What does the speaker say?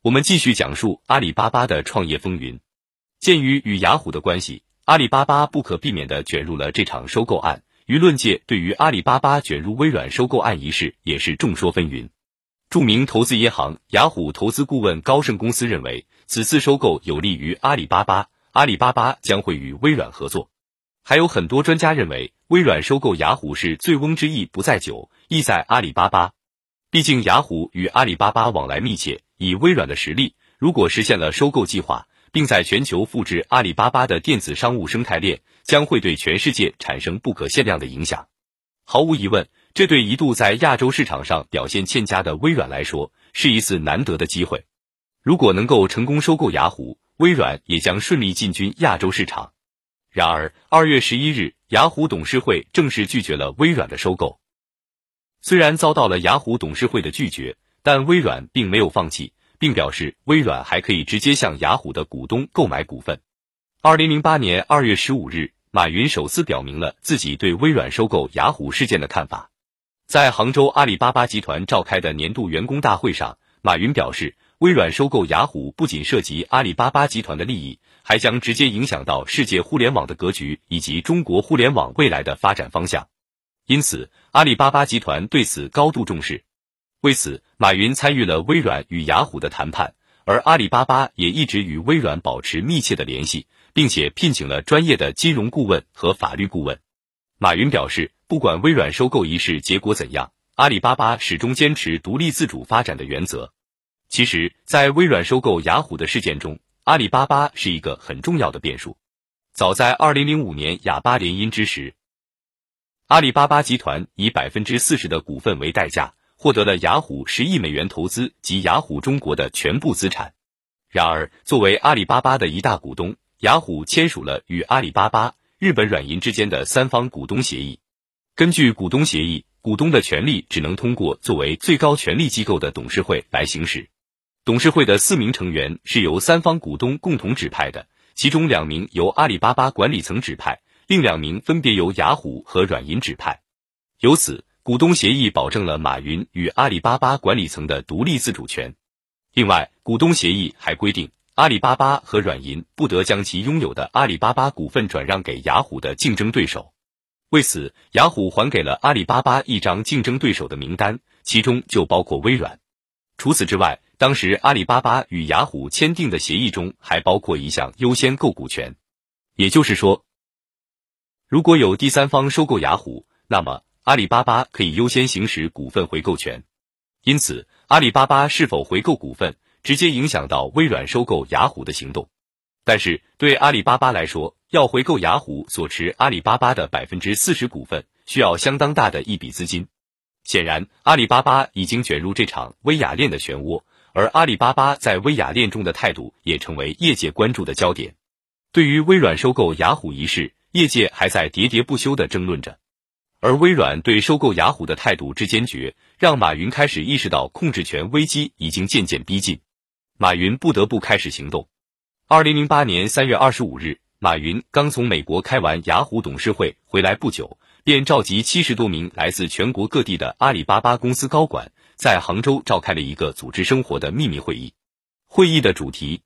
我们继续讲述阿里巴巴的创业风云。鉴于与雅虎的关系，阿里巴巴不可避免地卷入了这场收购案。舆论界对于阿里巴巴卷入微软收购案一事也是众说纷纭。著名投资银行雅虎投资顾问高盛公司认为，此次收购有利于阿里巴巴，阿里巴巴将会与微软合作。还有很多专家认为，微软收购雅虎是醉翁之意不在酒，意在阿里巴巴。毕竟雅虎与阿里巴巴往来密切。以微软的实力，如果实现了收购计划，并在全球复制阿里巴巴的电子商务生态链，将会对全世界产生不可限量的影响。毫无疑问，这对一度在亚洲市场上表现欠佳的微软来说，是一次难得的机会。如果能够成功收购雅虎，微软也将顺利进军亚洲市场。然而，二月十一日，雅虎董事会正式拒绝了微软的收购。虽然遭到了雅虎董事会的拒绝。但微软并没有放弃，并表示微软还可以直接向雅虎的股东购买股份。二零零八年二月十五日，马云首次表明了自己对微软收购雅虎事件的看法。在杭州阿里巴巴集团召开的年度员工大会上，马云表示，微软收购雅虎不仅涉及阿里巴巴集团的利益，还将直接影响到世界互联网的格局以及中国互联网未来的发展方向。因此，阿里巴巴集团对此高度重视。为此，马云参与了微软与雅虎的谈判，而阿里巴巴也一直与微软保持密切的联系，并且聘请了专业的金融顾问和法律顾问。马云表示，不管微软收购一事结果怎样，阿里巴巴始终坚持独立自主发展的原则。其实，在微软收购雅虎的事件中，阿里巴巴是一个很重要的变数。早在二零零五年哑巴联姻之时，阿里巴巴集团以百分之四十的股份为代价。获得了雅虎十亿美元投资及雅虎中国的全部资产。然而，作为阿里巴巴的一大股东，雅虎签署了与阿里巴巴、日本软银之间的三方股东协议。根据股东协议，股东的权利只能通过作为最高权力机构的董事会来行使。董事会的四名成员是由三方股东共同指派的，其中两名由阿里巴巴管理层指派，另两名分别由雅虎和软银指派。由此。股东协议保证了马云与阿里巴巴管理层的独立自主权。另外，股东协议还规定，阿里巴巴和软银不得将其拥有的阿里巴巴股份转让给雅虎的竞争对手。为此，雅虎还给了阿里巴巴一张竞争对手的名单，其中就包括微软。除此之外，当时阿里巴巴与雅虎签订的协议中还包括一项优先购股权，也就是说，如果有第三方收购雅虎，那么。阿里巴巴可以优先行使股份回购权，因此阿里巴巴是否回购股份，直接影响到微软收购雅虎的行动。但是对阿里巴巴来说，要回购雅虎所持阿里巴巴的百分之四十股份，需要相当大的一笔资金。显然，阿里巴巴已经卷入这场微雅链的漩涡，而阿里巴巴在微雅链中的态度也成为业界关注的焦点。对于微软收购雅虎一事，业界还在喋喋不休的争论着。而微软对收购雅虎的态度之坚决，让马云开始意识到控制权危机已经渐渐逼近，马云不得不开始行动。二零零八年三月二十五日，马云刚从美国开完雅虎董事会回来不久，便召集七十多名来自全国各地的阿里巴巴公司高管，在杭州召开了一个组织生活的秘密会议。会议的主题